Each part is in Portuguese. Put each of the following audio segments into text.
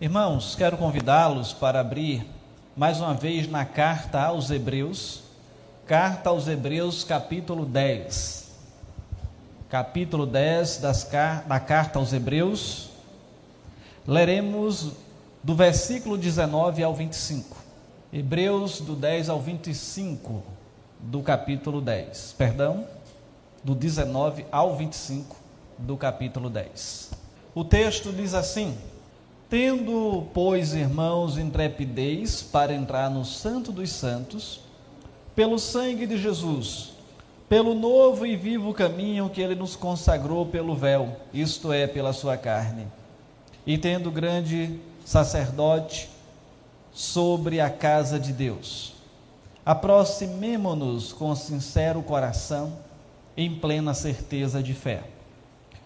Irmãos, quero convidá-los para abrir mais uma vez na carta aos Hebreus, carta aos Hebreus, capítulo 10. Capítulo 10 das, da carta aos Hebreus, leremos do versículo 19 ao 25. Hebreus do 10 ao 25 do capítulo 10. Perdão, do 19 ao 25 do capítulo 10. O texto diz assim: Tendo, pois, irmãos, intrepidez para entrar no Santo dos Santos, pelo sangue de Jesus, pelo novo e vivo caminho que ele nos consagrou pelo véu, isto é, pela sua carne, e tendo grande sacerdote sobre a casa de Deus, aproximemo-nos com sincero coração, em plena certeza de fé,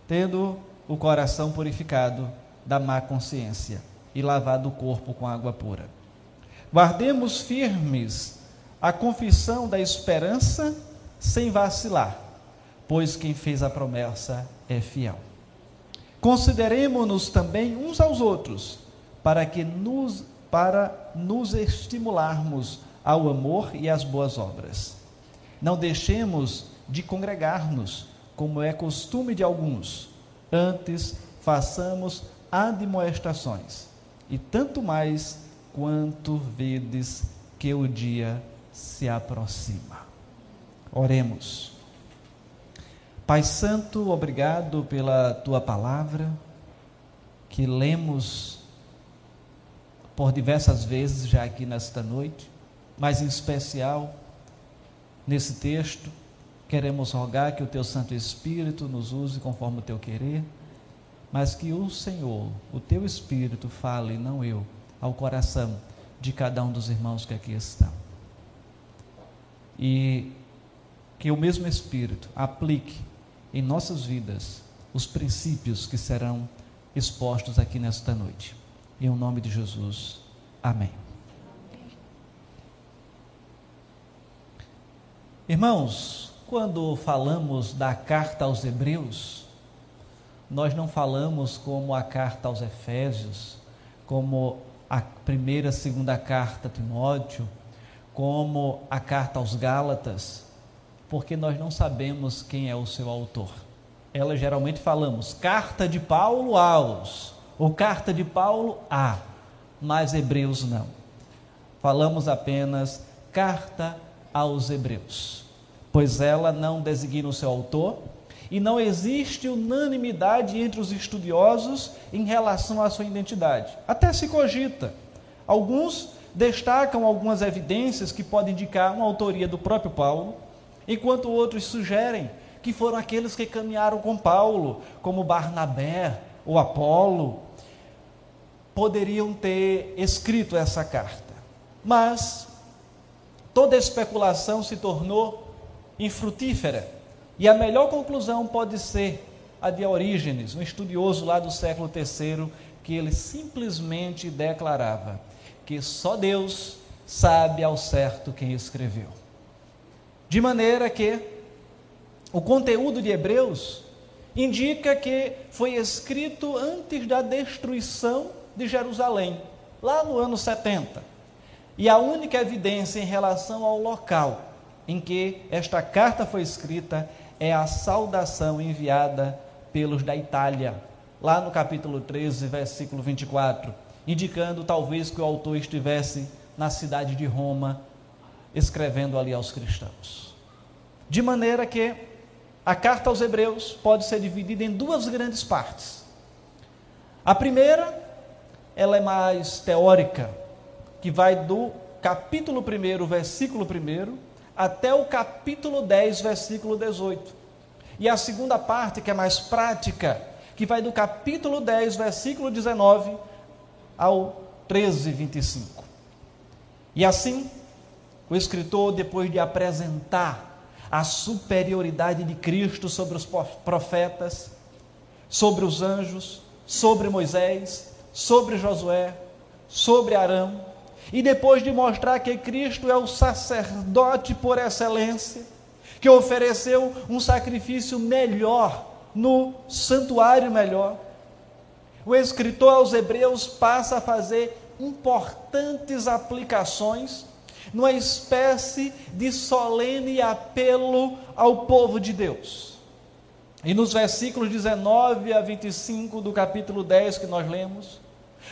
tendo o coração purificado da má consciência e lavado o corpo com água pura. Guardemos firmes a confissão da esperança sem vacilar, pois quem fez a promessa é fiel. Consideremos-nos também uns aos outros, para que nos para nos estimularmos ao amor e às boas obras. Não deixemos de congregar-nos, como é costume de alguns. Antes, façamos admoestações, e tanto mais quanto vedes que o dia se aproxima. Oremos. Pai Santo, obrigado pela tua palavra, que lemos por diversas vezes já aqui nesta noite, mas em especial nesse texto, queremos rogar que o teu Santo Espírito nos use conforme o teu querer mas que o Senhor, o teu Espírito, fale, não eu, ao coração de cada um dos irmãos que aqui estão. E que o mesmo Espírito aplique em nossas vidas os princípios que serão expostos aqui nesta noite. Em o nome de Jesus. Amém. Irmãos, quando falamos da carta aos Hebreus, nós não falamos como a carta aos Efésios, como a primeira, segunda carta a Timóteo, como a carta aos Gálatas, porque nós não sabemos quem é o seu autor. Ela geralmente falamos carta de Paulo aos, ou carta de Paulo a, mas Hebreus não. Falamos apenas carta aos Hebreus, pois ela não designa o seu autor, e não existe unanimidade entre os estudiosos em relação à sua identidade. Até se cogita. Alguns destacam algumas evidências que podem indicar uma autoria do próprio Paulo, enquanto outros sugerem que foram aqueles que caminharam com Paulo, como Barnabé ou Apolo, poderiam ter escrito essa carta. Mas toda especulação se tornou infrutífera e a melhor conclusão pode ser a de Orígenes, um estudioso lá do século III, que ele simplesmente declarava que só Deus sabe ao certo quem escreveu. De maneira que o conteúdo de Hebreus indica que foi escrito antes da destruição de Jerusalém, lá no ano 70. E a única evidência em relação ao local em que esta carta foi escrita é a saudação enviada pelos da Itália, lá no capítulo 13, versículo 24, indicando talvez que o autor estivesse na cidade de Roma, escrevendo ali aos cristãos. De maneira que a carta aos Hebreus pode ser dividida em duas grandes partes. A primeira, ela é mais teórica, que vai do capítulo 1, versículo 1, até o capítulo 10, versículo 18. E a segunda parte, que é mais prática, que vai do capítulo 10, versículo 19 ao 13, 25. E assim, o escritor, depois de apresentar a superioridade de Cristo sobre os profetas, sobre os anjos, sobre Moisés, sobre Josué, sobre Arão, e depois de mostrar que Cristo é o sacerdote por excelência, que ofereceu um sacrifício melhor, no santuário melhor, o escritor aos Hebreus passa a fazer importantes aplicações numa espécie de solene apelo ao povo de Deus. E nos versículos 19 a 25 do capítulo 10 que nós lemos,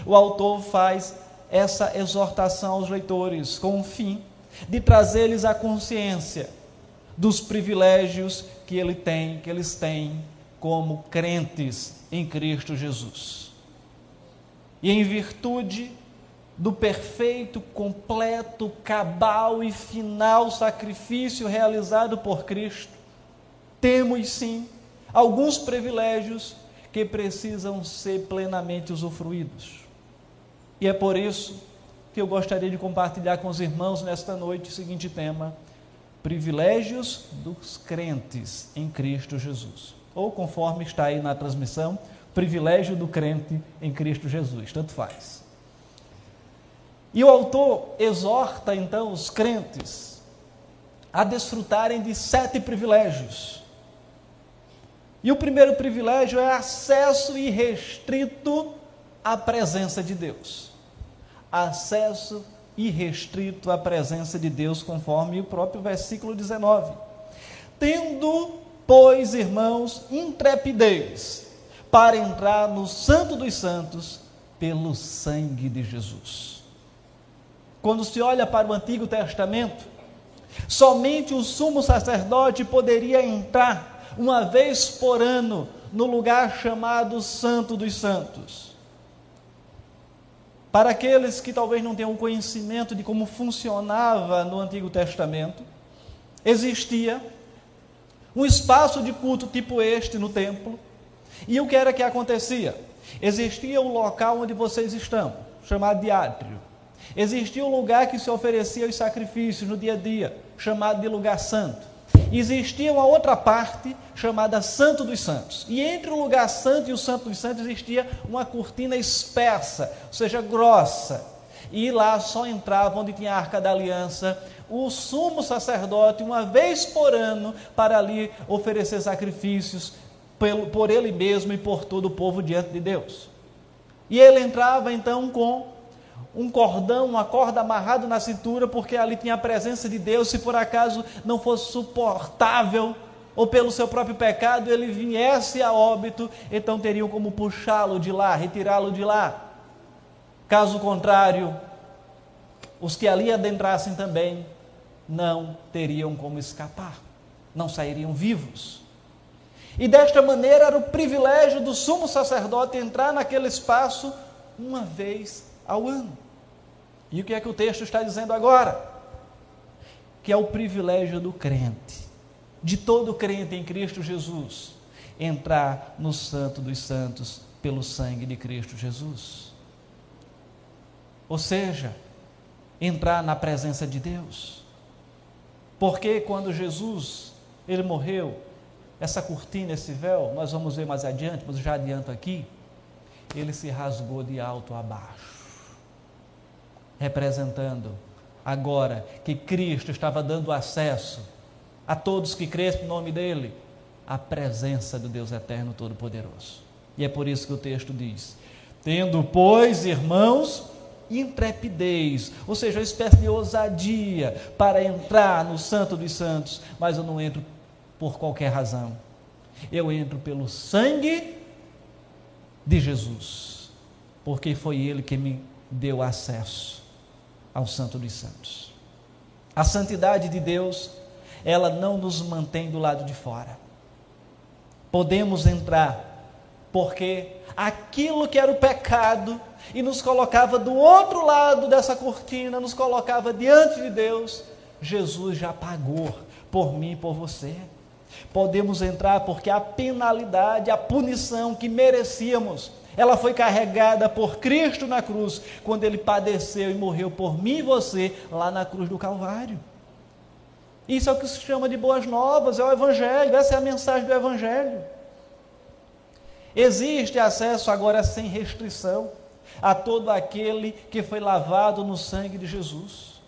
o autor faz essa exortação aos leitores com o fim de trazer-lhes a consciência dos privilégios que ele tem, que eles têm como crentes em Cristo Jesus. E em virtude do perfeito, completo, cabal e final sacrifício realizado por Cristo, temos sim alguns privilégios que precisam ser plenamente usufruídos. E é por isso que eu gostaria de compartilhar com os irmãos nesta noite o seguinte tema: privilégios dos crentes em Cristo Jesus. Ou conforme está aí na transmissão, privilégio do crente em Cristo Jesus, tanto faz. E o autor exorta então os crentes a desfrutarem de sete privilégios. E o primeiro privilégio é acesso irrestrito à presença de Deus. Acesso irrestrito à presença de Deus, conforme o próprio versículo 19. Tendo, pois, irmãos, intrepidez para entrar no Santo dos Santos pelo sangue de Jesus. Quando se olha para o Antigo Testamento, somente o sumo sacerdote poderia entrar uma vez por ano no lugar chamado Santo dos Santos. Para aqueles que talvez não tenham conhecimento de como funcionava no Antigo Testamento, existia um espaço de culto tipo este no templo, e o que era que acontecia? Existia um local onde vocês estão, chamado de átrio. Existia um lugar que se oferecia os sacrifícios no dia a dia, chamado de lugar santo. Existia uma outra parte chamada Santo dos Santos. E entre o lugar santo e o Santo dos Santos existia uma cortina espessa, ou seja, grossa. E lá só entrava onde tinha a arca da aliança, o sumo sacerdote, uma vez por ano, para ali oferecer sacrifícios por ele mesmo e por todo o povo diante de Deus. E ele entrava então com um cordão, uma corda amarrado na cintura, porque ali tinha a presença de Deus. Se por acaso não fosse suportável, ou pelo seu próprio pecado ele viesse a óbito, então teriam como puxá-lo de lá, retirá-lo de lá. Caso contrário, os que ali adentrassem também não teriam como escapar, não sairiam vivos. E desta maneira era o privilégio do sumo sacerdote entrar naquele espaço uma vez ao ano. E o que é que o texto está dizendo agora? Que é o privilégio do crente, de todo crente em Cristo Jesus, entrar no Santo dos Santos pelo sangue de Cristo Jesus. Ou seja, entrar na presença de Deus. Porque quando Jesus, ele morreu, essa cortina, esse véu, nós vamos ver mais adiante, mas já adianto aqui, ele se rasgou de alto a baixo, representando agora que Cristo estava dando acesso a todos que crescem no nome dele, à presença do Deus Eterno Todo-Poderoso. E é por isso que o texto diz: Tendo, pois, irmãos, intrepidez, ou seja, uma espécie de ousadia para entrar no Santo dos Santos, mas eu não entro por qualquer razão. Eu entro pelo sangue de Jesus, porque foi Ele que me deu acesso ao Santo dos Santos. A santidade de Deus, ela não nos mantém do lado de fora. Podemos entrar, porque aquilo que era o pecado e nos colocava do outro lado dessa cortina, nos colocava diante de Deus, Jesus já pagou por mim e por você podemos entrar porque a penalidade, a punição que merecíamos, ela foi carregada por Cristo na cruz, quando ele padeceu e morreu por mim e você lá na cruz do Calvário. Isso é o que se chama de boas novas, é o Evangelho, essa é a mensagem do Evangelho. Existe acesso agora sem restrição a todo aquele que foi lavado no sangue de Jesus.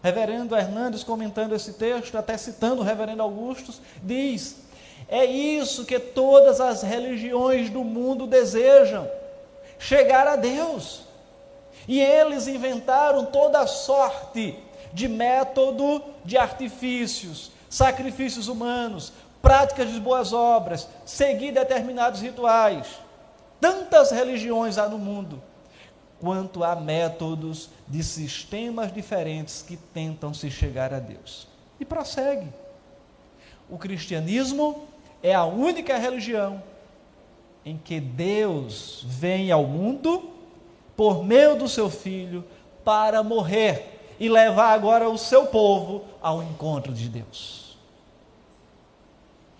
Reverendo Hernandes, comentando esse texto, até citando o reverendo Augustus, diz: É isso que todas as religiões do mundo desejam: chegar a Deus. E eles inventaram toda sorte de método de artifícios, sacrifícios humanos, práticas de boas obras, seguir determinados rituais. Tantas religiões há no mundo, quanto há métodos de sistemas diferentes que tentam se chegar a Deus. E prossegue. O cristianismo é a única religião em que Deus vem ao mundo por meio do seu filho para morrer e levar agora o seu povo ao encontro de Deus.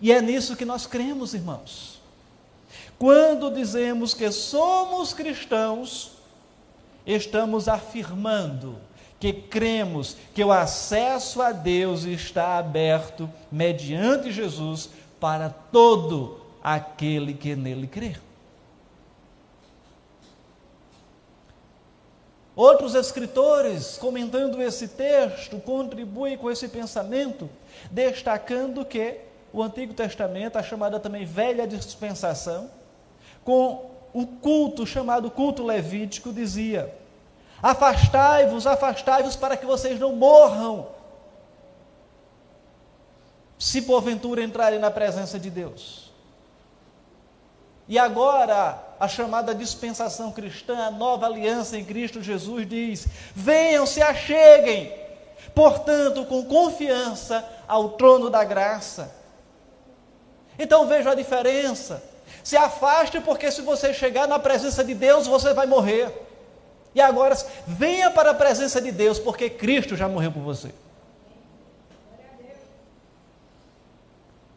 E é nisso que nós cremos, irmãos. Quando dizemos que somos cristãos, estamos afirmando que cremos que o acesso a Deus está aberto mediante Jesus para todo aquele que nele crê. Outros escritores, comentando esse texto, contribuem com esse pensamento, destacando que o Antigo Testamento, a chamada também velha dispensação, com o culto chamado culto levítico, dizia: Afastai-vos, afastai-vos para que vocês não morram, se porventura entrarem na presença de Deus. E agora, a chamada dispensação cristã, a nova aliança em Cristo Jesus diz: venham, se acheguem, portanto, com confiança ao trono da graça. Então veja a diferença. Se afaste, porque se você chegar na presença de Deus, você vai morrer. E agora, venha para a presença de Deus, porque Cristo já morreu por você.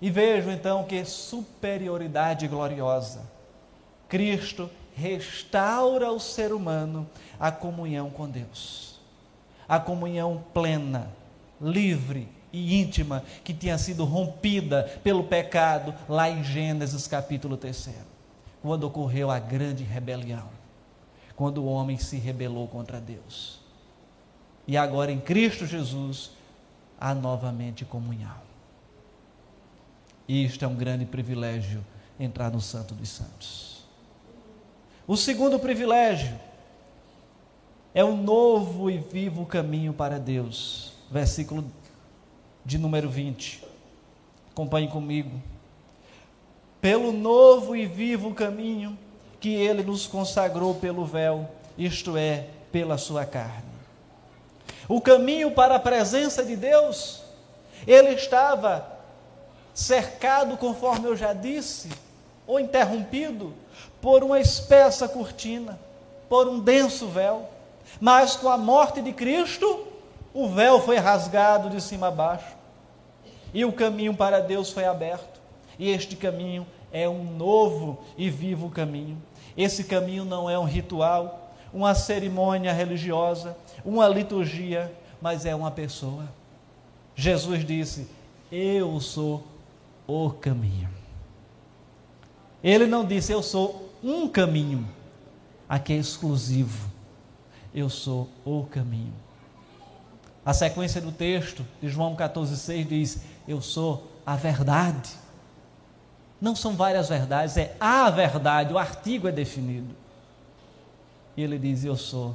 E vejo então que superioridade gloriosa. Cristo restaura o ser humano a comunhão com Deus. A comunhão plena, livre e íntima que tinha sido rompida pelo pecado lá em Gênesis capítulo 3, quando ocorreu a grande rebelião, quando o homem se rebelou contra Deus. E agora em Cristo Jesus há novamente comunhão. E isto é um grande privilégio entrar no Santo dos Santos. O segundo privilégio é o novo e vivo caminho para Deus. Versículo de número 20. Acompanhe comigo. Pelo novo e vivo caminho que ele nos consagrou pelo véu, isto é, pela sua carne. O caminho para a presença de Deus, ele estava cercado, conforme eu já disse, ou interrompido por uma espessa cortina, por um denso véu. Mas com a morte de Cristo, o véu foi rasgado de cima a baixo e o caminho para Deus foi aberto. E este caminho é um novo e vivo caminho. Esse caminho não é um ritual, uma cerimônia religiosa, uma liturgia, mas é uma pessoa. Jesus disse: Eu sou o caminho. Ele não disse eu sou um caminho, aqui é exclusivo. Eu sou o caminho. A sequência do texto de João 14,6 diz: Eu sou a verdade. Não são várias verdades, é a verdade, o artigo é definido. E ele diz: Eu sou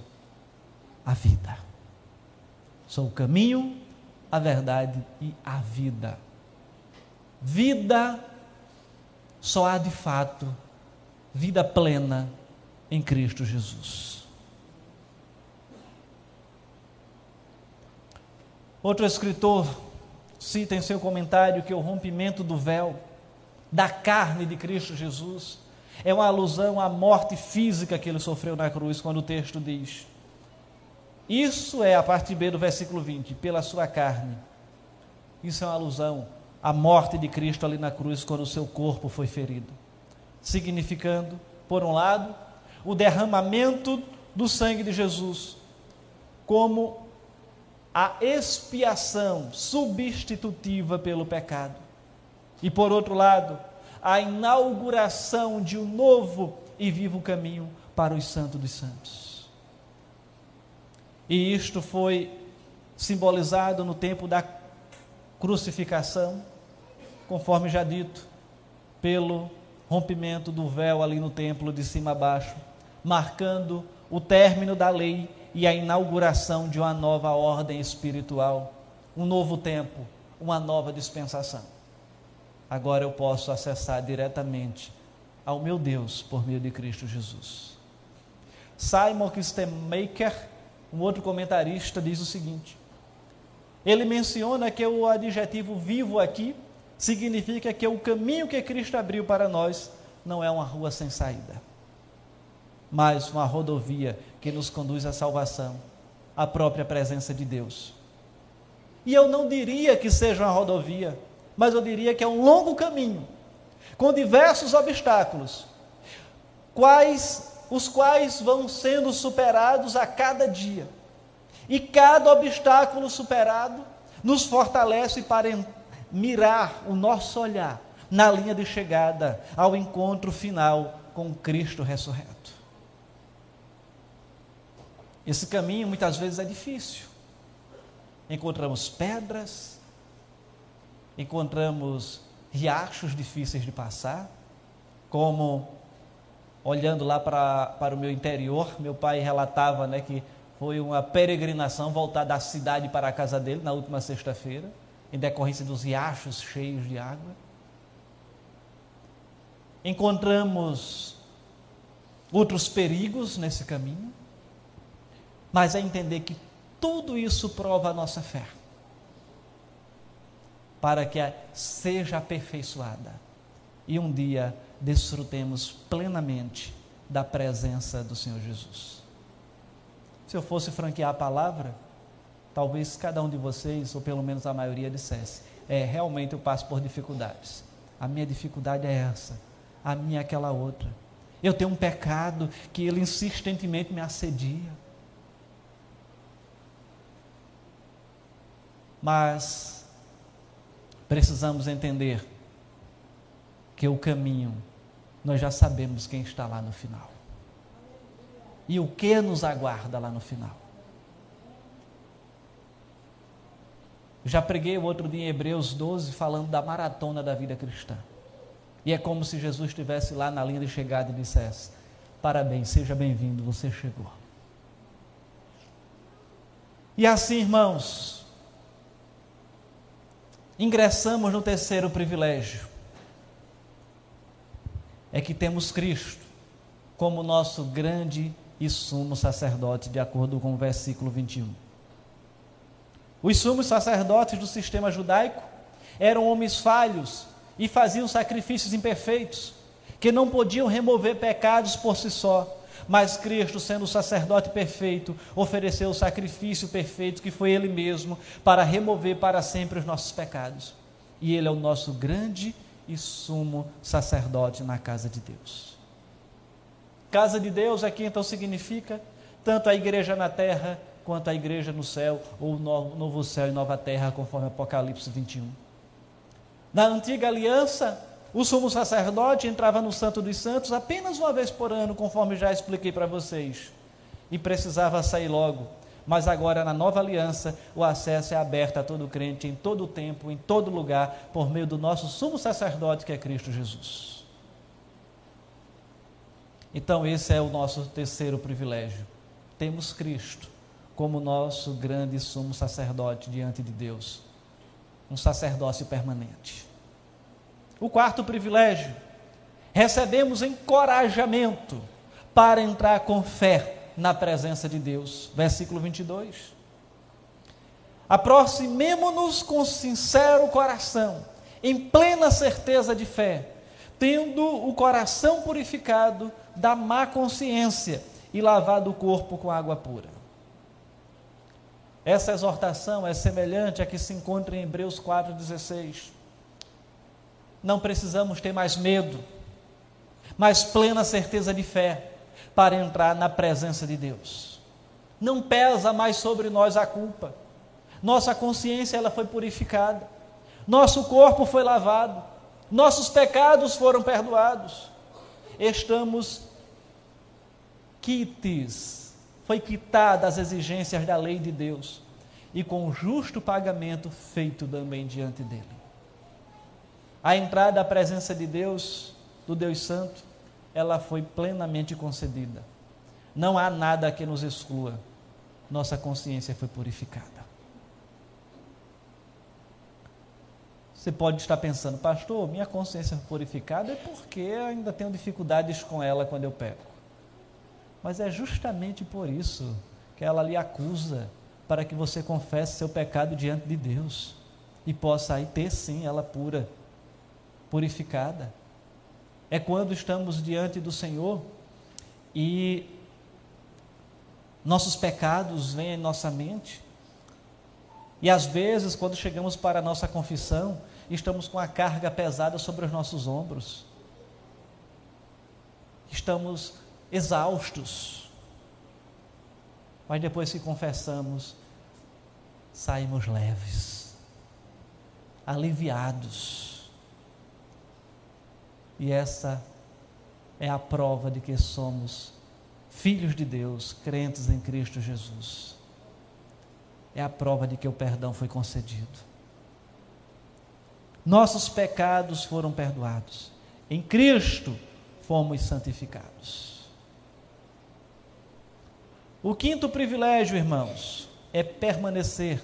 a vida. Sou o caminho, a verdade e a vida. Vida só há de fato vida plena em Cristo Jesus. Outro escritor cita em seu comentário que o rompimento do véu da carne de Cristo Jesus é uma alusão à morte física que ele sofreu na cruz, quando o texto diz: Isso é a parte B do versículo 20, pela sua carne. Isso é uma alusão a morte de Cristo ali na cruz quando o seu corpo foi ferido, significando, por um lado, o derramamento do sangue de Jesus como a expiação substitutiva pelo pecado. E por outro lado, a inauguração de um novo e vivo caminho para os santos dos santos. E isto foi simbolizado no tempo da crucificação, conforme já dito, pelo rompimento do véu ali no templo de cima a baixo, marcando o término da lei e a inauguração de uma nova ordem espiritual, um novo tempo, uma nova dispensação. Agora eu posso acessar diretamente ao meu Deus por meio de Cristo Jesus. Simon Kistemaker, um outro comentarista, diz o seguinte: ele menciona que o adjetivo vivo aqui significa que o caminho que Cristo abriu para nós não é uma rua sem saída, mas uma rodovia que nos conduz à salvação, à própria presença de Deus. E eu não diria que seja uma rodovia, mas eu diria que é um longo caminho, com diversos obstáculos, quais os quais vão sendo superados a cada dia. E cada obstáculo superado nos fortalece para mirar o nosso olhar na linha de chegada ao encontro final com Cristo ressurreto. Esse caminho muitas vezes é difícil. Encontramos pedras, encontramos riachos difíceis de passar, como olhando lá para, para o meu interior, meu pai relatava né, que foi uma peregrinação voltar da cidade para a casa dele na última sexta-feira, em decorrência dos riachos cheios de água. Encontramos outros perigos nesse caminho, mas é entender que tudo isso prova a nossa fé, para que seja aperfeiçoada e um dia desfrutemos plenamente da presença do Senhor Jesus. Se eu fosse franquear a palavra, talvez cada um de vocês, ou pelo menos a maioria, dissesse: É, realmente eu passo por dificuldades. A minha dificuldade é essa, a minha é aquela outra. Eu tenho um pecado que ele insistentemente me assedia. Mas precisamos entender que o caminho, nós já sabemos quem está lá no final e o que nos aguarda lá no final. Já preguei o outro dia em Hebreus 12 falando da maratona da vida cristã. E é como se Jesus estivesse lá na linha de chegada e dissesse: Parabéns, seja bem-vindo, você chegou. E assim, irmãos, ingressamos no terceiro privilégio. É que temos Cristo como nosso grande e sumo sacerdote, de acordo com o versículo 21. Os sumos sacerdotes do sistema judaico eram homens falhos e faziam sacrifícios imperfeitos, que não podiam remover pecados por si só. Mas Cristo, sendo o sacerdote perfeito, ofereceu o sacrifício perfeito que foi Ele mesmo para remover para sempre os nossos pecados. E Ele é o nosso grande e sumo sacerdote na casa de Deus. Casa de Deus aqui então significa tanto a igreja na terra quanto a igreja no céu, ou novo céu e nova terra, conforme Apocalipse 21. Na antiga aliança, o sumo sacerdote entrava no Santo dos Santos apenas uma vez por ano, conforme já expliquei para vocês, e precisava sair logo. Mas agora, na nova aliança, o acesso é aberto a todo crente, em todo tempo, em todo lugar, por meio do nosso sumo sacerdote, que é Cristo Jesus. Então, esse é o nosso terceiro privilégio. Temos Cristo como nosso grande sumo sacerdote diante de Deus, um sacerdócio permanente. O quarto privilégio, recebemos encorajamento para entrar com fé na presença de Deus. Versículo 22. Aproximemo-nos com sincero coração, em plena certeza de fé, tendo o coração purificado da má consciência e lavado o corpo com água pura. Essa exortação é semelhante à que se encontra em Hebreus 4,16. Não precisamos ter mais medo, mas plena certeza de fé para entrar na presença de Deus. Não pesa mais sobre nós a culpa. Nossa consciência ela foi purificada. Nosso corpo foi lavado. Nossos pecados foram perdoados. Estamos quites, foi quitada as exigências da lei de Deus e com justo pagamento feito também diante dele. A entrada à presença de Deus, do Deus Santo, ela foi plenamente concedida. não há nada que nos exclua. Nossa consciência foi purificada. Você pode estar pensando, pastor, minha consciência purificada é porque ainda tenho dificuldades com ela quando eu peco. Mas é justamente por isso que ela lhe acusa, para que você confesse seu pecado diante de Deus e possa aí ter sim ela pura, purificada. É quando estamos diante do Senhor e nossos pecados vêm em nossa mente. E às vezes, quando chegamos para a nossa confissão, estamos com a carga pesada sobre os nossos ombros. Estamos exaustos. Mas depois que confessamos, saímos leves, aliviados. E essa é a prova de que somos filhos de Deus, crentes em Cristo Jesus. É a prova de que o perdão foi concedido nossos pecados foram perdoados. Em Cristo fomos santificados. O quinto privilégio, irmãos, é permanecer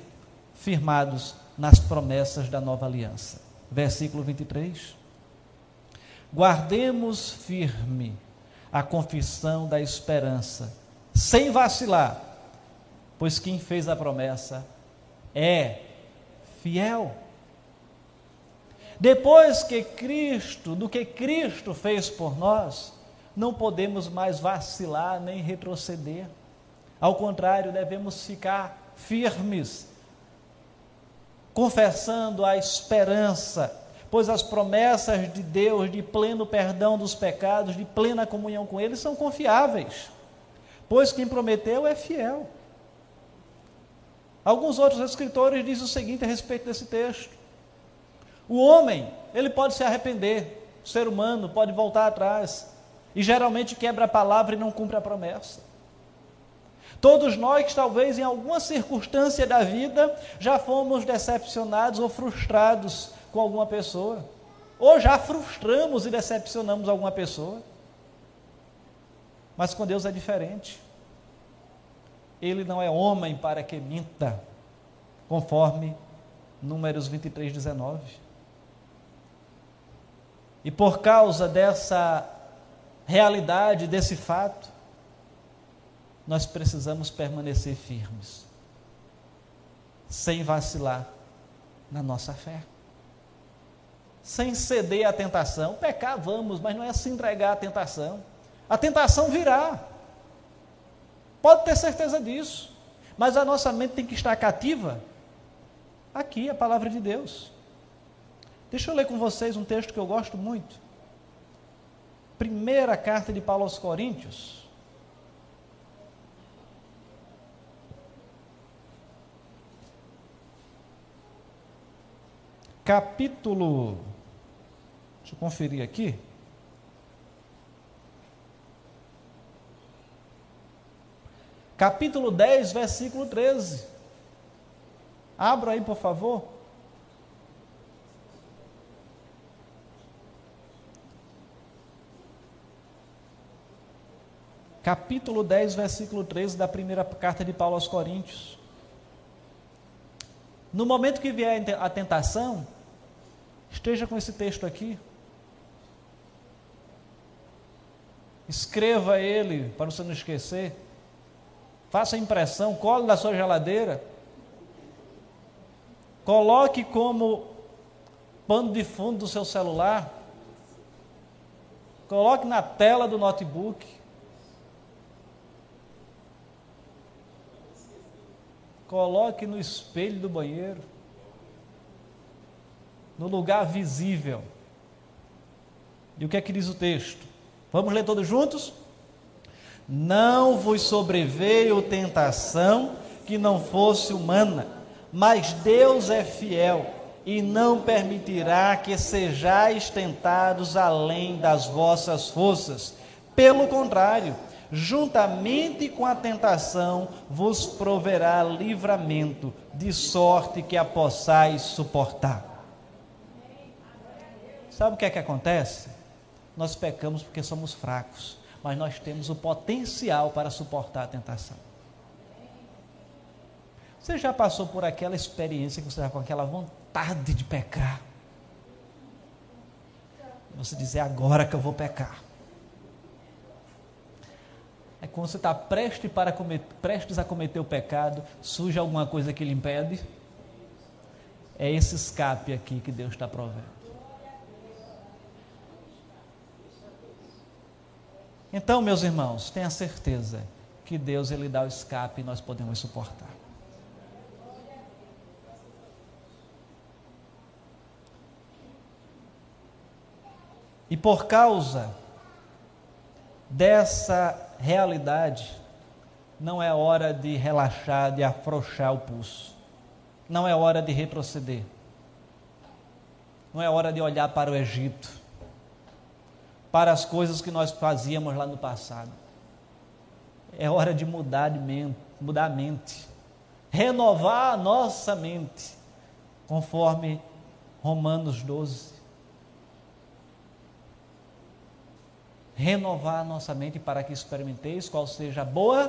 firmados nas promessas da nova aliança. Versículo 23. Guardemos firme a confissão da esperança, sem vacilar, pois quem fez a promessa é fiel. Depois que Cristo, do que Cristo fez por nós, não podemos mais vacilar nem retroceder. Ao contrário, devemos ficar firmes, confessando a esperança, pois as promessas de Deus de pleno perdão dos pecados, de plena comunhão com Ele, são confiáveis, pois quem prometeu é fiel. Alguns outros escritores dizem o seguinte a respeito desse texto: o homem, ele pode se arrepender, o ser humano pode voltar atrás, e geralmente quebra a palavra e não cumpre a promessa. Todos nós, talvez em alguma circunstância da vida, já fomos decepcionados ou frustrados com alguma pessoa, ou já frustramos e decepcionamos alguma pessoa. Mas com Deus é diferente. Ele não é homem para que minta, conforme Números 23, 19. E por causa dessa realidade, desse fato, nós precisamos permanecer firmes, sem vacilar na nossa fé, sem ceder à tentação. Pecar, vamos, mas não é se entregar à tentação. A tentação virá, pode ter certeza disso, mas a nossa mente tem que estar cativa. Aqui, a palavra de Deus. Deixa eu ler com vocês um texto que eu gosto muito. Primeira carta de Paulo aos Coríntios. Capítulo. Deixa eu conferir aqui. Capítulo 10, versículo 13. Abra aí, por favor. Capítulo 10, versículo 13 da primeira carta de Paulo aos Coríntios. No momento que vier a tentação, esteja com esse texto aqui. Escreva ele para você não esquecer. Faça impressão, cole na sua geladeira. Coloque como pano de fundo do seu celular. Coloque na tela do notebook. Coloque no espelho do banheiro, no lugar visível. E o que é que diz o texto? Vamos ler todos juntos? Não vos sobreveio tentação que não fosse humana, mas Deus é fiel e não permitirá que sejais tentados além das vossas forças. Pelo contrário, juntamente com a tentação, vos proverá livramento, de sorte que a possais suportar. Sabe o que é que acontece? Nós pecamos porque somos fracos. mas nós temos o potencial para suportar a tentação. Você já passou por aquela experiência que você está com aquela vontade de pecar? Você dizer é agora que eu vou pecar. É quando você está prestes, para cometer, prestes a cometer o pecado, surge alguma coisa que lhe impede. É esse escape aqui que Deus está provendo. Então, meus irmãos, tenha certeza que Deus ele dá o escape e nós podemos suportar. E por causa dessa realidade, não é hora de relaxar, de afrouxar o pulso. Não é hora de retroceder. Não é hora de olhar para o Egito, para as coisas que nós fazíamos lá no passado. É hora de mudar de mente, mudar a mente, renovar a nossa mente, conforme Romanos 12. Renovar a nossa mente para que experimenteis qual seja a boa,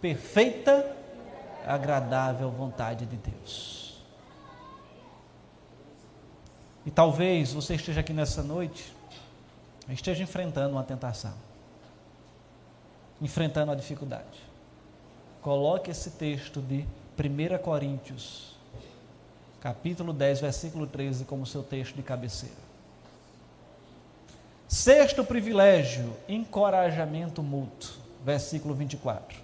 perfeita, agradável vontade de Deus. E talvez você esteja aqui nessa noite, esteja enfrentando uma tentação, enfrentando a dificuldade. Coloque esse texto de 1 Coríntios, capítulo 10, versículo 13, como seu texto de cabeceira. Sexto privilégio, encorajamento mútuo. Versículo 24.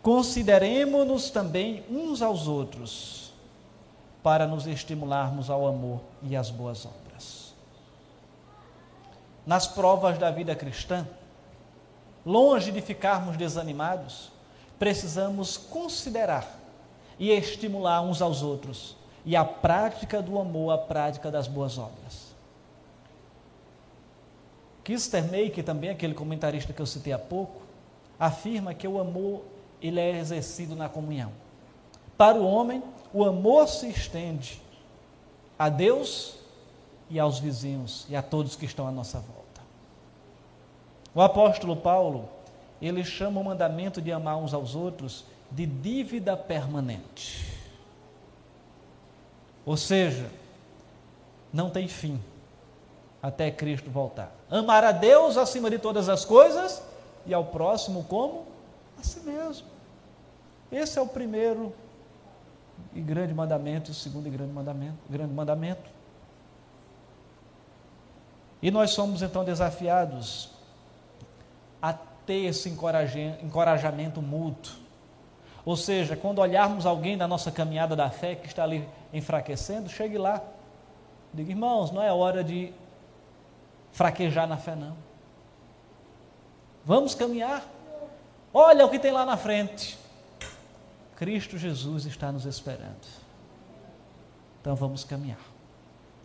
Consideremos-nos também uns aos outros, para nos estimularmos ao amor e às boas obras. Nas provas da vida cristã, longe de ficarmos desanimados, precisamos considerar e estimular uns aos outros, e a prática do amor, a prática das boas obras. Kister que também aquele comentarista que eu citei há pouco, afirma que o amor ele é exercido na comunhão. Para o homem, o amor se estende a Deus e aos vizinhos e a todos que estão à nossa volta. O apóstolo Paulo, ele chama o mandamento de amar uns aos outros de dívida permanente. Ou seja, não tem fim até Cristo voltar. Amar a Deus acima de todas as coisas e ao próximo como? A si mesmo. Esse é o primeiro e grande mandamento, o segundo e grande mandamento, grande mandamento. E nós somos então desafiados a ter esse encorajamento mútuo. Ou seja, quando olharmos alguém da nossa caminhada da fé que está ali enfraquecendo, chegue lá. Diga, irmãos, não é hora de fraquejar na fé, não. Vamos caminhar. Olha o que tem lá na frente. Cristo Jesus está nos esperando. Então vamos caminhar.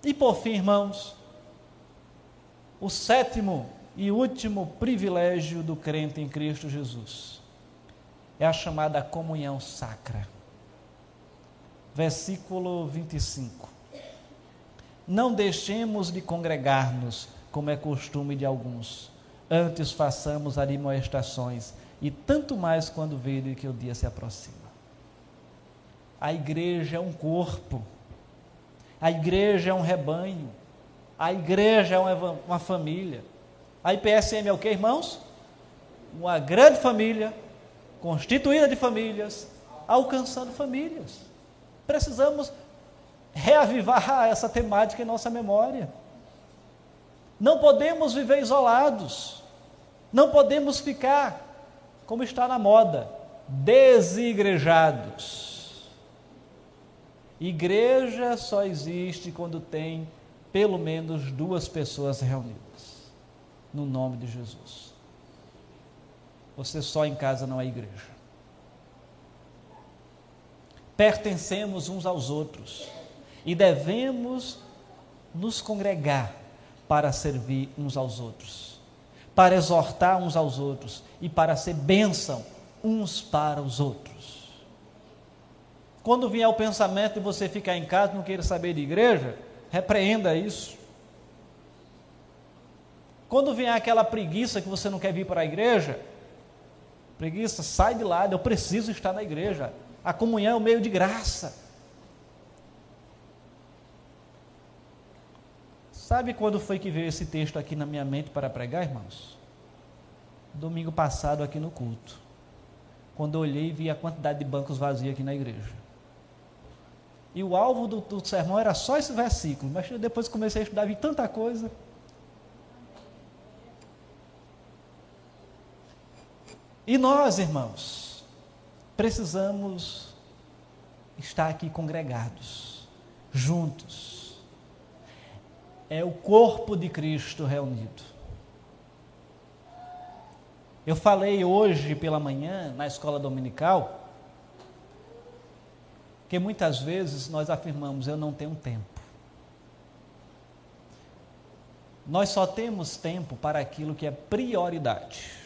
E por fim, irmãos, o sétimo e último privilégio do crente em Cristo Jesus é a chamada comunhão sacra. Versículo 25. Não deixemos de congregar-nos como é costume de alguns. Antes façamos admoestações, e tanto mais quando veem que o dia se aproxima. A igreja é um corpo, a igreja é um rebanho, a igreja é uma, uma família. A IPSM é o que, irmãos? Uma grande família, constituída de famílias, alcançando famílias. Precisamos reavivar essa temática em nossa memória. Não podemos viver isolados. Não podemos ficar, como está na moda, desigrejados. Igreja só existe quando tem pelo menos duas pessoas reunidas, no nome de Jesus. Você só em casa não é igreja. Pertencemos uns aos outros e devemos nos congregar para servir uns aos outros, para exortar uns aos outros e para ser bênção uns para os outros. Quando vier o pensamento de você ficar em casa, não queira saber de igreja, repreenda isso. Quando vem aquela preguiça que você não quer vir para a igreja, preguiça, sai de lado, eu preciso estar na igreja. A comunhão é o meio de graça. Sabe quando foi que veio esse texto aqui na minha mente para pregar, irmãos? Domingo passado aqui no culto. Quando eu olhei e vi a quantidade de bancos vazios aqui na igreja. E o alvo do, do sermão era só esse versículo, mas depois comecei a estudar, vi tanta coisa. E nós, irmãos, precisamos estar aqui congregados, juntos. É o corpo de Cristo reunido. Eu falei hoje pela manhã na escola dominical que muitas vezes nós afirmamos eu não tenho tempo. Nós só temos tempo para aquilo que é prioridade.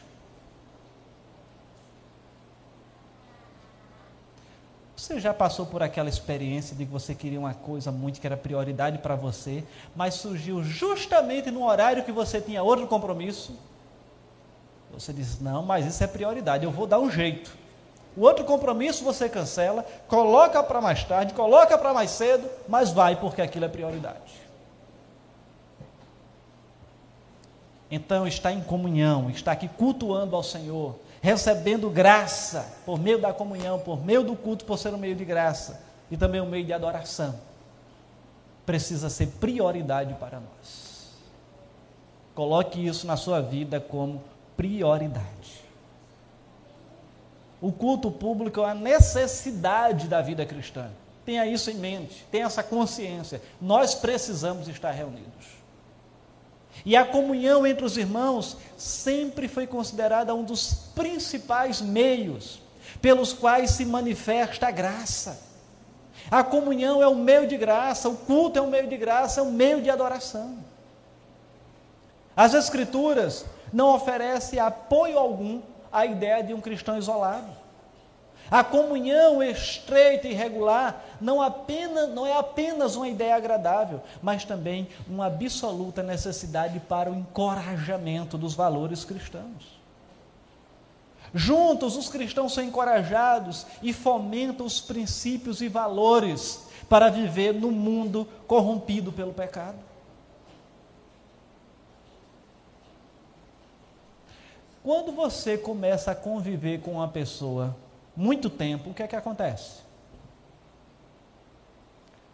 Você já passou por aquela experiência de que você queria uma coisa muito que era prioridade para você, mas surgiu justamente no horário que você tinha outro compromisso? Você diz: Não, mas isso é prioridade, eu vou dar um jeito. O outro compromisso você cancela, coloca para mais tarde, coloca para mais cedo, mas vai porque aquilo é prioridade. Então, está em comunhão, está aqui cultuando ao Senhor, recebendo graça por meio da comunhão, por meio do culto, por ser um meio de graça e também um meio de adoração, precisa ser prioridade para nós. Coloque isso na sua vida como prioridade. O culto público é a necessidade da vida cristã. Tenha isso em mente, tenha essa consciência. Nós precisamos estar reunidos. E a comunhão entre os irmãos sempre foi considerada um dos principais meios pelos quais se manifesta a graça. A comunhão é um meio de graça, o culto é um meio de graça, é um meio de adoração. As Escrituras não oferecem apoio algum à ideia de um cristão isolado. A comunhão estreita e regular não, apenas, não é apenas uma ideia agradável, mas também uma absoluta necessidade para o encorajamento dos valores cristãos. Juntos, os cristãos são encorajados e fomentam os princípios e valores para viver no mundo corrompido pelo pecado. Quando você começa a conviver com uma pessoa muito tempo, o que é que acontece?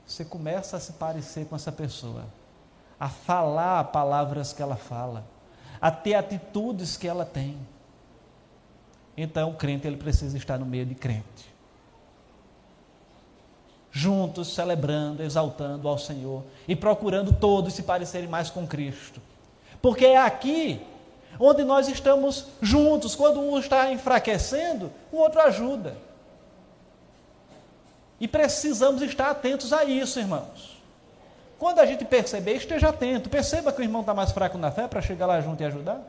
Você começa a se parecer com essa pessoa, a falar palavras que ela fala, a ter atitudes que ela tem. Então, o crente ele precisa estar no meio de crente. Juntos, celebrando, exaltando ao Senhor e procurando todos se parecerem mais com Cristo. Porque é aqui onde nós estamos juntos. Quando um está enfraquecendo, o outro ajuda. E precisamos estar atentos a isso, irmãos. Quando a gente perceber, esteja atento. Perceba que o irmão está mais fraco na fé para chegar lá junto e ajudar.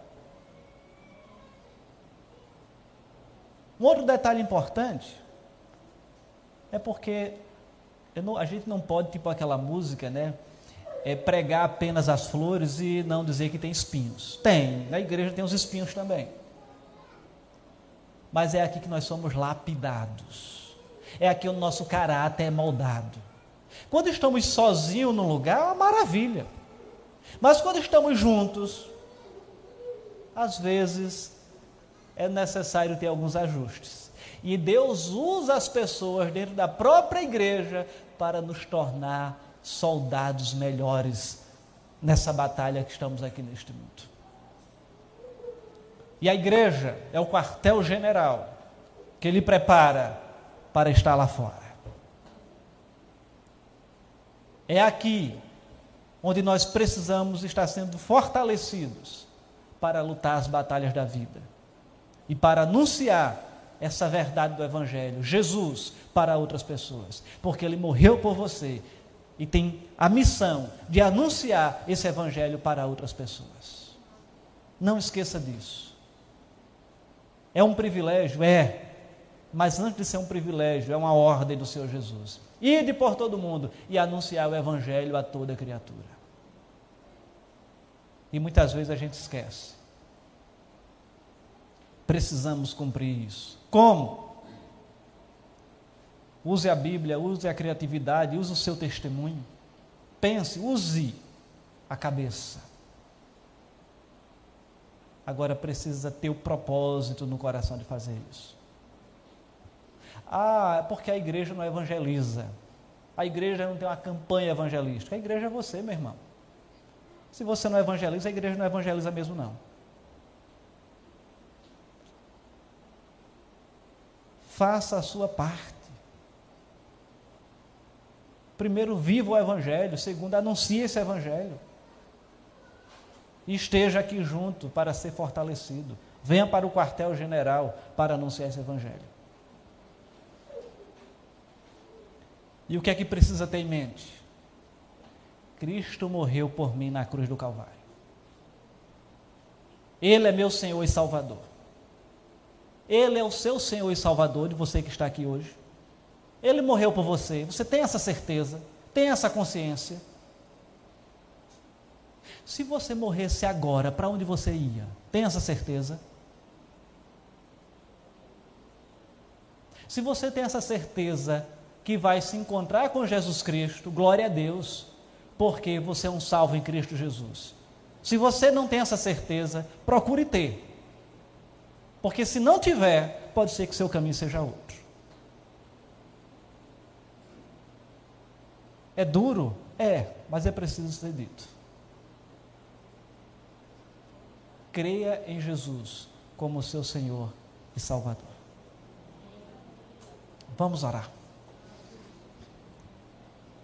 Um outro detalhe importante é porque não, a gente não pode, tipo aquela música, né? É, pregar apenas as flores e não dizer que tem espinhos. Tem, na igreja tem os espinhos também. Mas é aqui que nós somos lapidados. É aqui o nosso caráter é moldado. Quando estamos sozinhos num lugar, é uma maravilha. Mas quando estamos juntos, às vezes é necessário ter alguns ajustes. E Deus usa as pessoas dentro da própria igreja para nos tornar soldados melhores nessa batalha que estamos aqui neste mundo. E a igreja é o quartel-general que ele prepara para estar lá fora. É aqui onde nós precisamos estar sendo fortalecidos para lutar as batalhas da vida e para anunciar essa verdade do Evangelho, Jesus, para outras pessoas, porque Ele morreu por você e tem a missão de anunciar esse evangelho para outras pessoas. Não esqueça disso. É um privilégio? É. Mas antes de ser um privilégio, é uma ordem do Senhor Jesus. Ide por todo mundo e anunciar o evangelho a toda criatura. E muitas vezes a gente esquece. Precisamos cumprir isso. Como? Use a Bíblia, use a criatividade, use o seu testemunho. Pense, use a cabeça. Agora precisa ter o propósito no coração de fazer isso. Ah, é porque a igreja não evangeliza. A igreja não tem uma campanha evangelística. A igreja é você, meu irmão. Se você não evangeliza, a igreja não evangeliza mesmo, não. Faça a sua parte. Primeiro, viva o Evangelho. Segundo, anuncie esse Evangelho. E esteja aqui junto para ser fortalecido. Venha para o quartel-general para anunciar esse Evangelho. E o que é que precisa ter em mente? Cristo morreu por mim na cruz do Calvário. Ele é meu Senhor e Salvador. Ele é o seu Senhor e Salvador de você que está aqui hoje. Ele morreu por você. Você tem essa certeza, tem essa consciência. Se você morresse agora, para onde você ia? Tem essa certeza? Se você tem essa certeza que vai se encontrar com Jesus Cristo, glória a Deus porque você é um salvo em Cristo Jesus. Se você não tem essa certeza, procure ter. Porque se não tiver, pode ser que seu caminho seja outro. É duro? É, mas é preciso ser dito. Creia em Jesus como seu Senhor e Salvador. Vamos orar.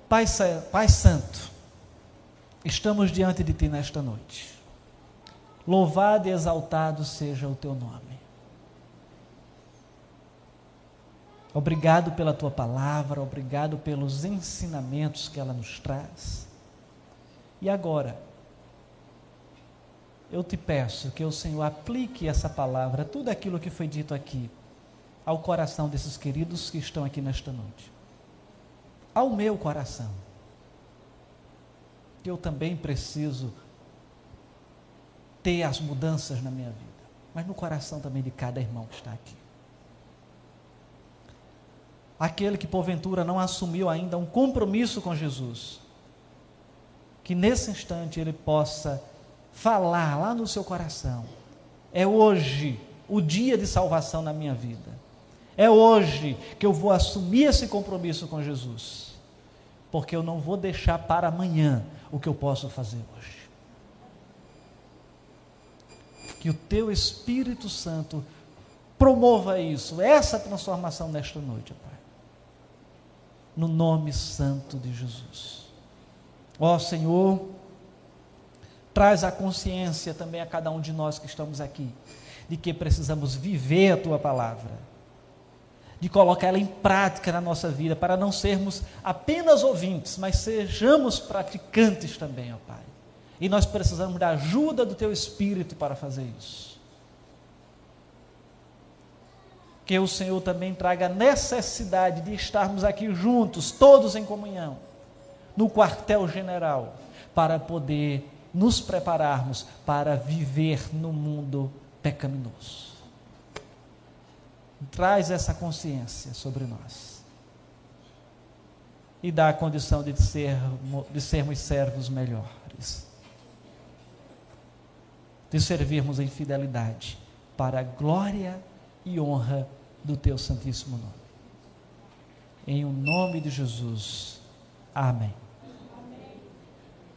Pai, Pai Santo, estamos diante de Ti nesta noite. Louvado e exaltado seja o Teu nome. Obrigado pela Tua palavra, obrigado pelos ensinamentos que ela nos traz. E agora, eu te peço que o Senhor aplique essa palavra, tudo aquilo que foi dito aqui, ao coração desses queridos que estão aqui nesta noite, ao meu coração que eu também preciso ter as mudanças na minha vida, mas no coração também de cada irmão que está aqui. Aquele que porventura não assumiu ainda um compromisso com Jesus, que nesse instante ele possa falar lá no seu coração: é hoje o dia de salvação na minha vida. É hoje que eu vou assumir esse compromisso com Jesus, porque eu não vou deixar para amanhã o que eu posso fazer hoje. Que o teu Espírito Santo promova isso, essa transformação nesta noite, Pai. No nome santo de Jesus. Ó Senhor, traz a consciência também a cada um de nós que estamos aqui, de que precisamos viver a tua palavra de colocar ela em prática na nossa vida, para não sermos apenas ouvintes, mas sejamos praticantes também, ó Pai. E nós precisamos da ajuda do Teu Espírito para fazer isso. Que o Senhor também traga necessidade de estarmos aqui juntos, todos em comunhão, no quartel-general, para poder nos prepararmos para viver no mundo pecaminoso. Traz essa consciência sobre nós. E dá a condição de, ser, de sermos servos melhores, de servirmos em fidelidade para a glória e honra do Teu Santíssimo Nome. Em o nome de Jesus. Amém.